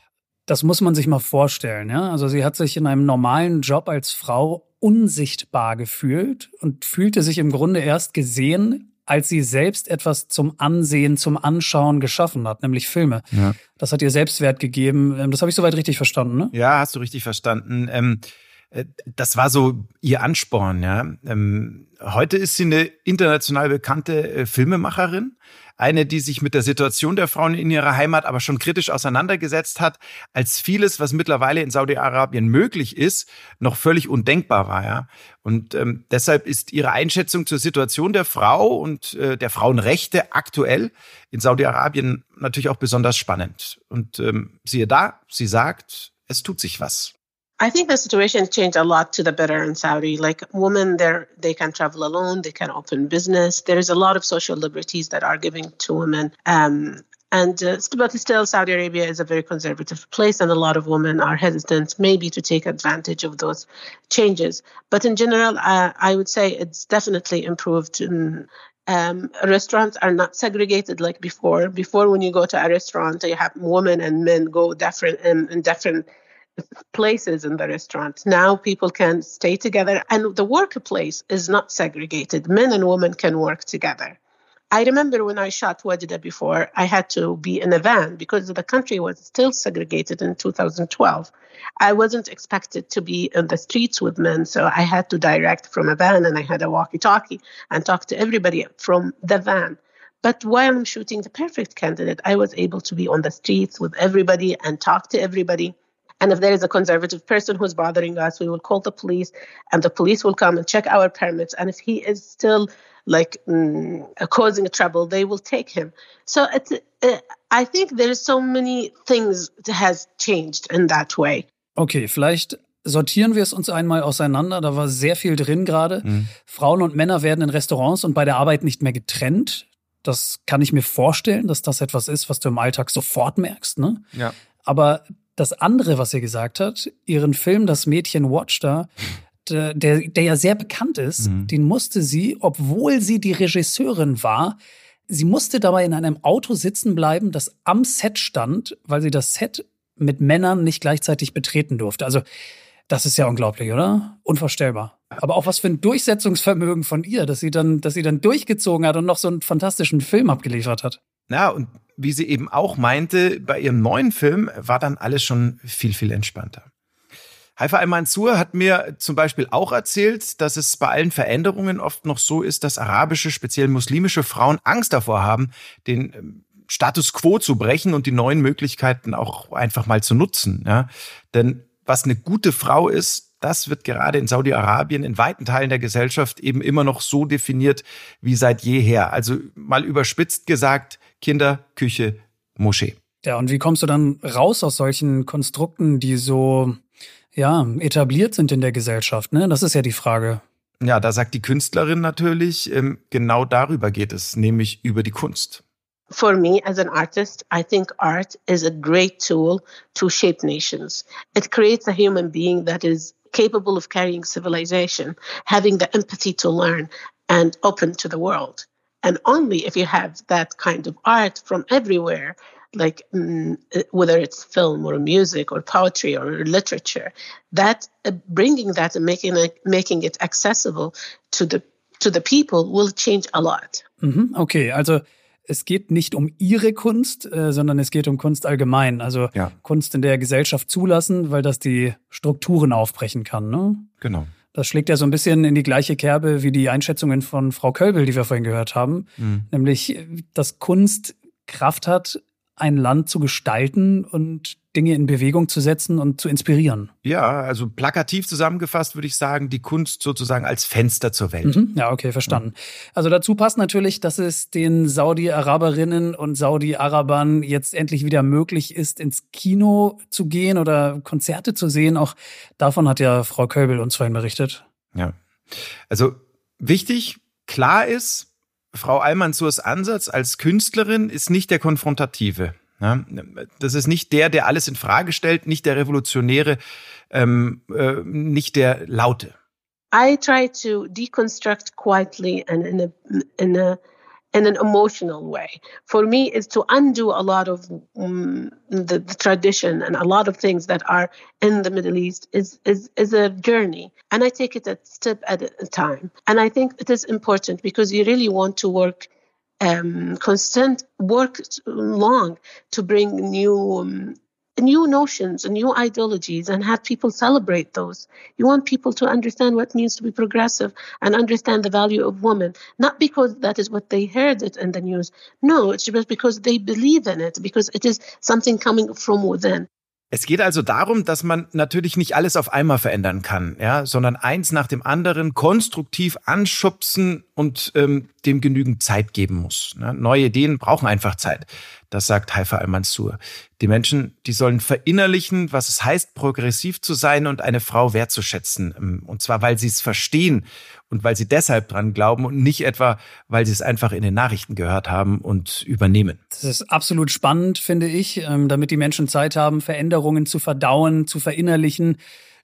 Das muss man sich mal vorstellen, ja. Also sie hat sich in einem normalen Job als Frau unsichtbar gefühlt und fühlte sich im Grunde erst gesehen, als sie selbst etwas zum Ansehen, zum Anschauen geschaffen hat, nämlich Filme. Ja. Das hat ihr Selbstwert gegeben. Ähm, das habe ich soweit richtig verstanden, ne? Ja, hast du richtig verstanden. Ähm, äh, das war so ihr Ansporn, ja. Ähm, heute ist sie eine international bekannte äh, Filmemacherin eine, die sich mit der Situation der Frauen in ihrer Heimat aber schon kritisch auseinandergesetzt hat, als vieles, was mittlerweile in Saudi-Arabien möglich ist, noch völlig undenkbar war. Ja? Und ähm, deshalb ist ihre Einschätzung zur Situation der Frau und äh, der Frauenrechte aktuell in Saudi-Arabien natürlich auch besonders spannend. Und ähm, siehe da, sie sagt, es tut sich was. I think the situation changed a lot to the better in Saudi. Like women there, they can travel alone, they can open business. There is a lot of social liberties that are given to women. Um, and uh, but still, Saudi Arabia is a very conservative place, and a lot of women are hesitant, maybe, to take advantage of those changes. But in general, uh, I would say it's definitely improved. In, um, restaurants are not segregated like before. Before, when you go to a restaurant, you have women and men go different in, in different places in the restaurant. Now people can stay together, and the workplace is not segregated. Men and women can work together. I remember when I shot Wajida before, I had to be in a van because the country was still segregated in 2012. I wasn't expected to be in the streets with men, so I had to direct from a van and I had a walkie talkie and talk to everybody from the van. But while I'm shooting the perfect candidate, I was able to be on the streets with everybody and talk to everybody. And if there is a conservative person who's bothering us, we will call the police, and the police will come and check our permits. And if he is still like mm, causing trouble, they will take him. So it's, uh, I think there's so many things that has changed in that way. Okay, vielleicht sortieren wir es uns einmal auseinander. Da war sehr viel drin gerade. Mhm. Frauen und Männer werden in Restaurants und bei der Arbeit nicht mehr getrennt. Das kann ich mir vorstellen, dass das etwas ist, was du im Alltag sofort merkst. Ne? Ja. Aber das andere, was sie gesagt hat, ihren Film Das Mädchen Watch da, der, der ja sehr bekannt ist, mhm. den musste sie, obwohl sie die Regisseurin war, sie musste dabei in einem Auto sitzen bleiben, das am Set stand, weil sie das Set mit Männern nicht gleichzeitig betreten durfte. Also, das ist ja unglaublich, oder? Unvorstellbar. Aber auch was für ein Durchsetzungsvermögen von ihr, dass sie dann, dass sie dann durchgezogen hat und noch so einen fantastischen Film abgeliefert hat. Ja, und wie sie eben auch meinte, bei ihrem neuen Film war dann alles schon viel, viel entspannter. Haifa Al-Mansur hat mir zum Beispiel auch erzählt, dass es bei allen Veränderungen oft noch so ist, dass arabische, speziell muslimische Frauen Angst davor haben, den ähm, Status quo zu brechen und die neuen Möglichkeiten auch einfach mal zu nutzen. Ja? Denn was eine gute Frau ist, das wird gerade in Saudi-Arabien in weiten Teilen der Gesellschaft eben immer noch so definiert wie seit jeher. Also mal überspitzt gesagt, Kinder, Küche, Moschee. Ja, und wie kommst du dann raus aus solchen Konstrukten, die so ja, etabliert sind in der Gesellschaft, ne? Das ist ja die Frage. Ja, da sagt die Künstlerin natürlich, ähm, genau darüber geht es, nämlich über die Kunst. For me as an artist, I think art is a great tool to shape nations. It creates a human being that is capable of carrying civilization, having the empathy to learn and open to the world. And only if you have that kind of art from everywhere, like mm, whether it's film or music or poetry or literature, that uh, bringing that and making it, making it accessible to the to the people will change a lot. Mhm, okay, also es geht nicht um ihre Kunst, äh, sondern es geht um Kunst allgemein. Also ja. Kunst in der Gesellschaft zulassen, weil das die Strukturen aufbrechen kann. Ne? Genau. Das schlägt ja so ein bisschen in die gleiche Kerbe wie die Einschätzungen von Frau Kölbel, die wir vorhin gehört haben. Mhm. Nämlich, dass Kunst Kraft hat, ein Land zu gestalten und Dinge in Bewegung zu setzen und zu inspirieren. Ja, also plakativ zusammengefasst würde ich sagen, die Kunst sozusagen als Fenster zur Welt. Mhm. Ja, okay, verstanden. Also dazu passt natürlich, dass es den Saudi-Araberinnen und Saudi-Arabern jetzt endlich wieder möglich ist, ins Kino zu gehen oder Konzerte zu sehen. Auch davon hat ja Frau Köbel uns vorhin berichtet. Ja. Also wichtig, klar ist, Frau Almansurs Ansatz als Künstlerin ist nicht der konfrontative. Das ist nicht der, der alles in Frage stellt, nicht der Revolutionäre, ähm, äh, nicht der Laute. I try to deconstruct quietly and in a, in a in an emotional way. For me, is to undo a lot of um, the, the, tradition and a lot of things that are in the Middle East is, is, is a journey. And I take it a step at a time. And I think it is important because you really want to work um, constant work long to bring new um, new notions and new ideologies and have people celebrate those. You want people to understand what means to be progressive and understand the value of women, not because that is what they heard it in the news. No, it's just because they believe in it, because it is something coming from within. Es geht also darum, dass man natürlich nicht alles auf einmal verändern kann, ja, sondern eins nach dem anderen konstruktiv anschubsen und ähm, dem genügend Zeit geben muss. Ne? Neue Ideen brauchen einfach Zeit. Das sagt Haifa al-Mansur. Die Menschen, die sollen verinnerlichen, was es heißt, progressiv zu sein und eine Frau wertzuschätzen. Ähm, und zwar, weil sie es verstehen und weil sie deshalb dran glauben und nicht etwa, weil sie es einfach in den Nachrichten gehört haben und übernehmen. Das ist absolut spannend, finde ich, ähm, damit die Menschen Zeit haben, Veränderungen zu verdauen, zu verinnerlichen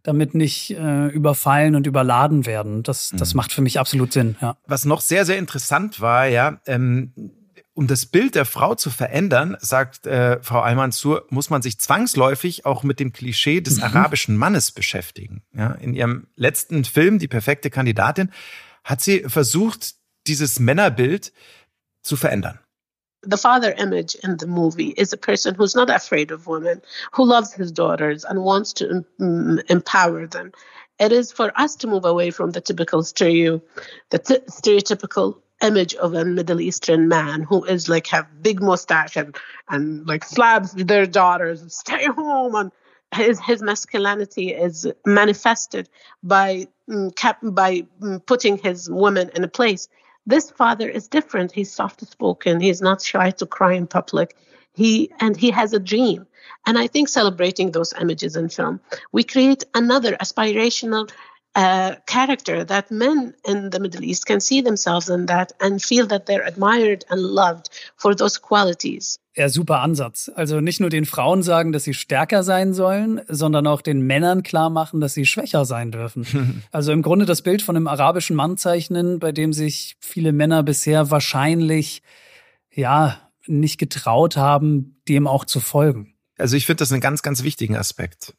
damit nicht äh, überfallen und überladen werden. Das, das mhm. macht für mich absolut Sinn. Ja. Was noch sehr, sehr interessant war, ja, ähm, um das Bild der Frau zu verändern, sagt äh, Frau Almansur, muss man sich zwangsläufig auch mit dem Klischee des mhm. arabischen Mannes beschäftigen. Ja, in ihrem letzten Film, Die perfekte Kandidatin, hat sie versucht, dieses Männerbild zu verändern. the father image in the movie is a person who's not afraid of women, who loves his daughters and wants to um, empower them. It is for us to move away from the typical stereo, the t- stereotypical image of a Middle Eastern man who is like have big mustache and and like slabs their daughters, stay home and his his masculinity is manifested by um, cap, by um, putting his women in a place. This father is different. He's soft spoken. He's not shy to cry in public. He and he has a dream. And I think celebrating those images in film, we create another aspirational uh, character that men in the Middle East can see themselves in that and feel that they're admired and loved for those qualities. Ja, super Ansatz. Also nicht nur den Frauen sagen, dass sie stärker sein sollen, sondern auch den Männern klar machen, dass sie schwächer sein dürfen. also im Grunde das Bild von einem arabischen Mann zeichnen, bei dem sich viele Männer bisher wahrscheinlich, ja, nicht getraut haben, dem auch zu folgen. Also ich finde das einen ganz, ganz wichtigen Aspekt.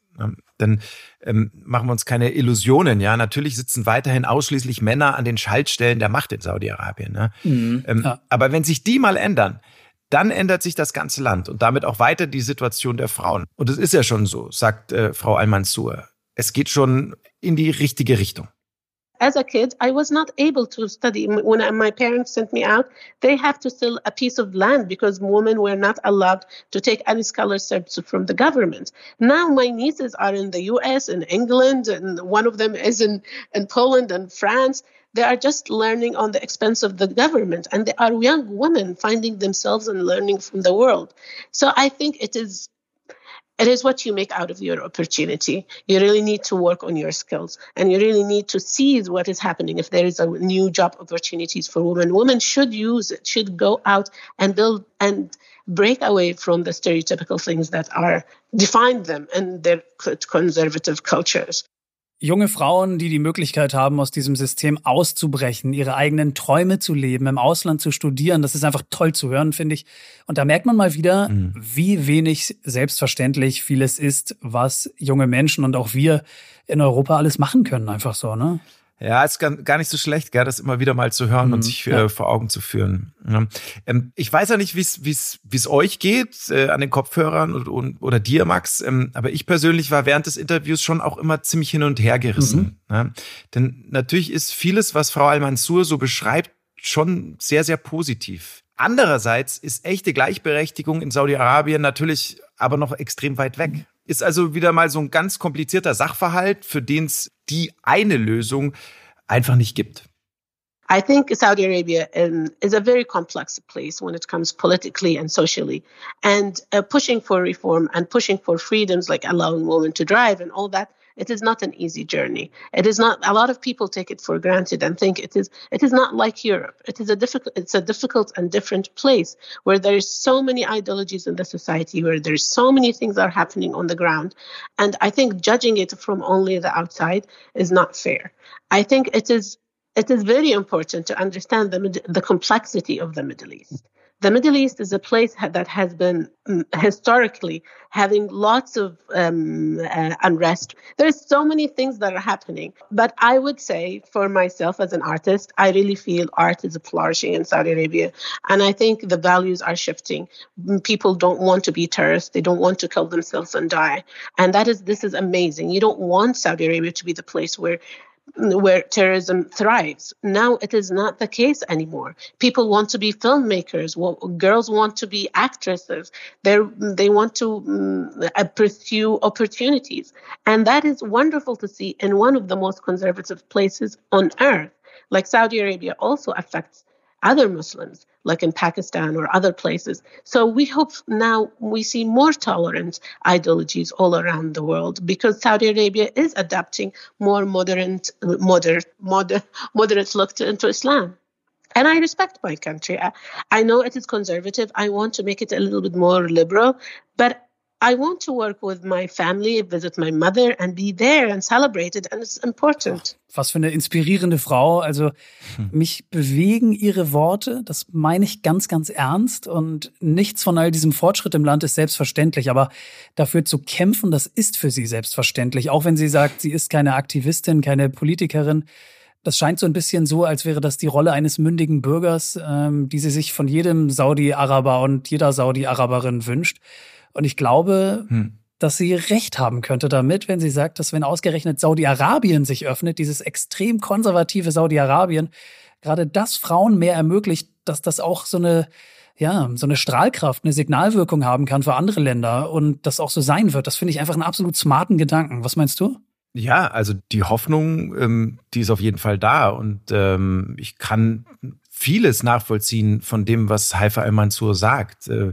Denn ähm, machen wir uns keine Illusionen, ja. Natürlich sitzen weiterhin ausschließlich Männer an den Schaltstellen der Macht in Saudi-Arabien. Ne? Mhm, ähm, ja. Aber wenn sich die mal ändern, dann ändert sich das ganze Land und damit auch weiter die Situation der Frauen. Und es ist ja schon so, sagt äh, Frau Al-Mansur. Es geht schon in die richtige Richtung. As a kid, I was not able to study. When my parents sent me out, they have to sell a piece of land because women were not allowed to take any scholarships from the government. Now my nieces are in the US and England, and one of them is in, in Poland and France. They are just learning on the expense of the government, and they are young women finding themselves and learning from the world. So I think it is it is what you make out of your opportunity. You really need to work on your skills and you really need to seize what is happening. If there is a new job opportunities for women, women should use it, should go out and build and break away from the stereotypical things that are define them and their conservative cultures. Junge Frauen, die die Möglichkeit haben, aus diesem System auszubrechen, ihre eigenen Träume zu leben, im Ausland zu studieren, das ist einfach toll zu hören, finde ich. Und da merkt man mal wieder, mhm. wie wenig selbstverständlich vieles ist, was junge Menschen und auch wir in Europa alles machen können, einfach so, ne? Ja, ist gar nicht so schlecht, gell, das immer wieder mal zu hören mhm, und sich ja. äh, vor Augen zu führen. Ja. Ähm, ich weiß ja nicht, wie es wie es wie es euch geht äh, an den Kopfhörern und, und, oder dir, Max, ähm, aber ich persönlich war während des Interviews schon auch immer ziemlich hin und her gerissen. Mhm. Ne? Denn natürlich ist vieles, was Frau Al-Mansur so beschreibt, schon sehr, sehr positiv. Andererseits ist echte Gleichberechtigung in Saudi-Arabien natürlich aber noch extrem weit weg. Ist also wieder mal so ein ganz komplizierter Sachverhalt, für den es die eine Lösung einfach nicht gibt. I think Saudi Arabia um, is a very complex place when it comes politically and socially. And uh, pushing for reform and pushing for freedoms like allowing women to drive and all that it is not an easy journey. It is not. A lot of people take it for granted and think it is. It is not like Europe. It is a difficult. It's a difficult and different place where there is so many ideologies in the society, where there's so many things are happening on the ground, and I think judging it from only the outside is not fair. I think it is. It is very important to understand the the complexity of the Middle East the Middle East is a place that has been um, historically having lots of um, uh, unrest. There's so many things that are happening. But I would say, for myself as an artist, I really feel art is flourishing in Saudi Arabia. And I think the values are shifting. People don't want to be terrorists, they don't want to kill themselves and die. And that is, this is amazing. You don't want Saudi Arabia to be the place where where terrorism thrives. Now it is not the case anymore. People want to be filmmakers. Well, girls want to be actresses. They they want to um, pursue opportunities, and that is wonderful to see in one of the most conservative places on earth. Like Saudi Arabia also affects other Muslims, like in Pakistan or other places. So we hope now we see more tolerant ideologies all around the world because Saudi Arabia is adapting more modern, modern, modern moderate look to, into Islam. And I respect my country. I, I know it is conservative. I want to make it a little bit more liberal, but I want to work with my family, visit my mother and be there and celebrate it and it's important. Was für eine inspirierende Frau. Also hm. mich bewegen ihre Worte, das meine ich ganz, ganz ernst und nichts von all diesem Fortschritt im Land ist selbstverständlich, aber dafür zu kämpfen, das ist für sie selbstverständlich. Auch wenn sie sagt, sie ist keine Aktivistin, keine Politikerin. Das scheint so ein bisschen so, als wäre das die Rolle eines mündigen Bürgers, ähm, die sie sich von jedem Saudi-Araber und jeder Saudi-Araberin wünscht. Und ich glaube, hm. dass sie recht haben könnte damit, wenn sie sagt, dass wenn ausgerechnet Saudi-Arabien sich öffnet, dieses extrem konservative Saudi-Arabien, gerade das Frauen mehr ermöglicht, dass das auch so eine ja, so eine Strahlkraft, eine Signalwirkung haben kann für andere Länder und das auch so sein wird. Das finde ich einfach einen absolut smarten Gedanken. Was meinst du? Ja, also die Hoffnung, ähm, die ist auf jeden Fall da und ähm, ich kann vieles nachvollziehen von dem, was Haifa Al-Mansur sagt. Äh,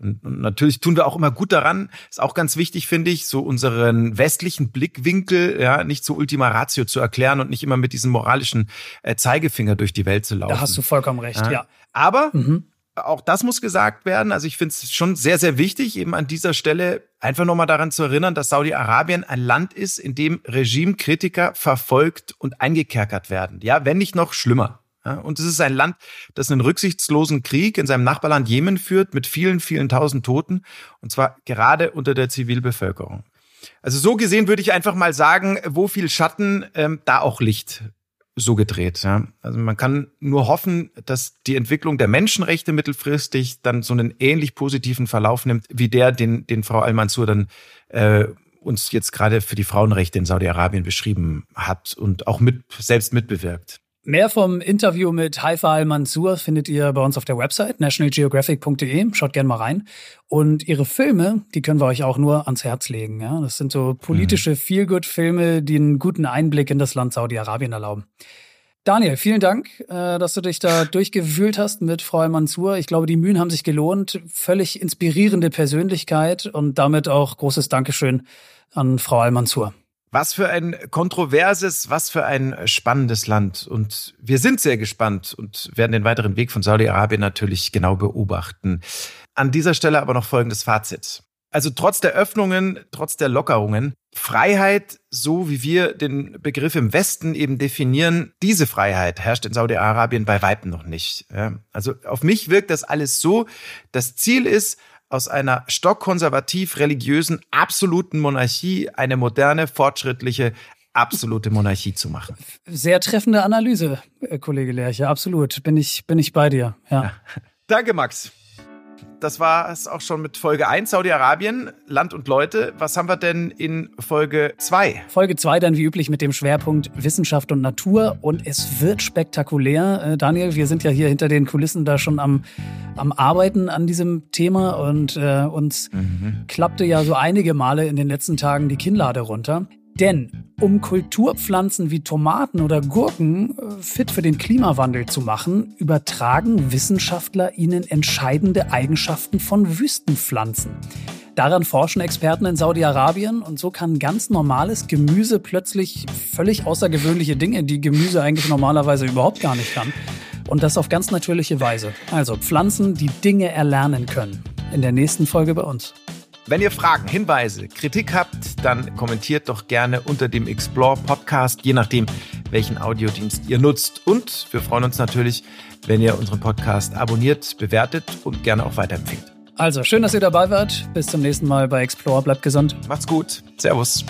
und, natürlich tun wir auch immer gut daran, ist auch ganz wichtig, finde ich, so unseren westlichen Blickwinkel ja nicht so Ultima Ratio zu erklären und nicht immer mit diesem moralischen äh, Zeigefinger durch die Welt zu laufen. Da hast du vollkommen recht, ja. ja. Aber mhm. auch das muss gesagt werden. Also ich finde es schon sehr, sehr wichtig, eben an dieser Stelle einfach nochmal daran zu erinnern, dass Saudi-Arabien ein Land ist, in dem Regimekritiker verfolgt und eingekerkert werden. Ja, wenn nicht noch schlimmer. Ja, und es ist ein Land, das einen rücksichtslosen Krieg in seinem Nachbarland Jemen führt mit vielen, vielen tausend Toten. Und zwar gerade unter der Zivilbevölkerung. Also so gesehen würde ich einfach mal sagen, wo viel Schatten, ähm, da auch Licht so gedreht. Ja. Also man kann nur hoffen, dass die Entwicklung der Menschenrechte mittelfristig dann so einen ähnlich positiven Verlauf nimmt, wie der, den, den Frau Al-Mansur dann äh, uns jetzt gerade für die Frauenrechte in Saudi-Arabien beschrieben hat und auch mit, selbst mitbewirkt. Mehr vom Interview mit Haifa Al-Mansur findet ihr bei uns auf der Website nationalgeographic.de. Schaut gerne mal rein. Und ihre Filme, die können wir euch auch nur ans Herz legen. Ja? Das sind so politische mhm. Feelgood-Filme, die einen guten Einblick in das Land Saudi-Arabien erlauben. Daniel, vielen Dank, äh, dass du dich da durchgewühlt hast mit Frau Al-Mansur. Ich glaube, die Mühen haben sich gelohnt. Völlig inspirierende Persönlichkeit und damit auch großes Dankeschön an Frau Al-Mansur. Was für ein kontroverses, was für ein spannendes Land. Und wir sind sehr gespannt und werden den weiteren Weg von Saudi-Arabien natürlich genau beobachten. An dieser Stelle aber noch folgendes Fazit. Also trotz der Öffnungen, trotz der Lockerungen, Freiheit, so wie wir den Begriff im Westen eben definieren, diese Freiheit herrscht in Saudi-Arabien bei Weitem noch nicht. Also auf mich wirkt das alles so. Das Ziel ist, aus einer stockkonservativ religiösen absoluten Monarchie eine moderne, fortschrittliche, absolute Monarchie zu machen. Sehr treffende Analyse, äh, Kollege Lerche, absolut. Bin ich, bin ich bei dir. Ja. ja. Danke, Max das war es auch schon mit Folge 1 Saudi-Arabien, Land und Leute. Was haben wir denn in Folge 2? Folge 2 dann wie üblich mit dem Schwerpunkt Wissenschaft und Natur und es wird spektakulär. Äh, Daniel, wir sind ja hier hinter den Kulissen da schon am, am Arbeiten an diesem Thema und äh, uns mhm. klappte ja so einige Male in den letzten Tagen die Kinnlade runter. Denn um Kulturpflanzen wie Tomaten oder Gurken äh, fit für den Klimawandel zu machen, übertragen Wissenschaftler ihnen entscheidende Eigenschaften von Wüstenpflanzen. Daran forschen Experten in Saudi-Arabien und so kann ganz normales Gemüse plötzlich völlig außergewöhnliche Dinge, die Gemüse eigentlich normalerweise überhaupt gar nicht kann. Und das auf ganz natürliche Weise. Also Pflanzen, die Dinge erlernen können. In der nächsten Folge bei uns. Wenn ihr Fragen, Hinweise, Kritik habt, dann kommentiert doch gerne unter dem Explore Podcast, je nachdem, welchen Audiodienst ihr nutzt. Und wir freuen uns natürlich, wenn ihr unseren Podcast abonniert, bewertet und gerne auch weiterempfehlt. Also, schön, dass ihr dabei wart. Bis zum nächsten Mal bei Explore. Bleibt gesund. Macht's gut. Servus.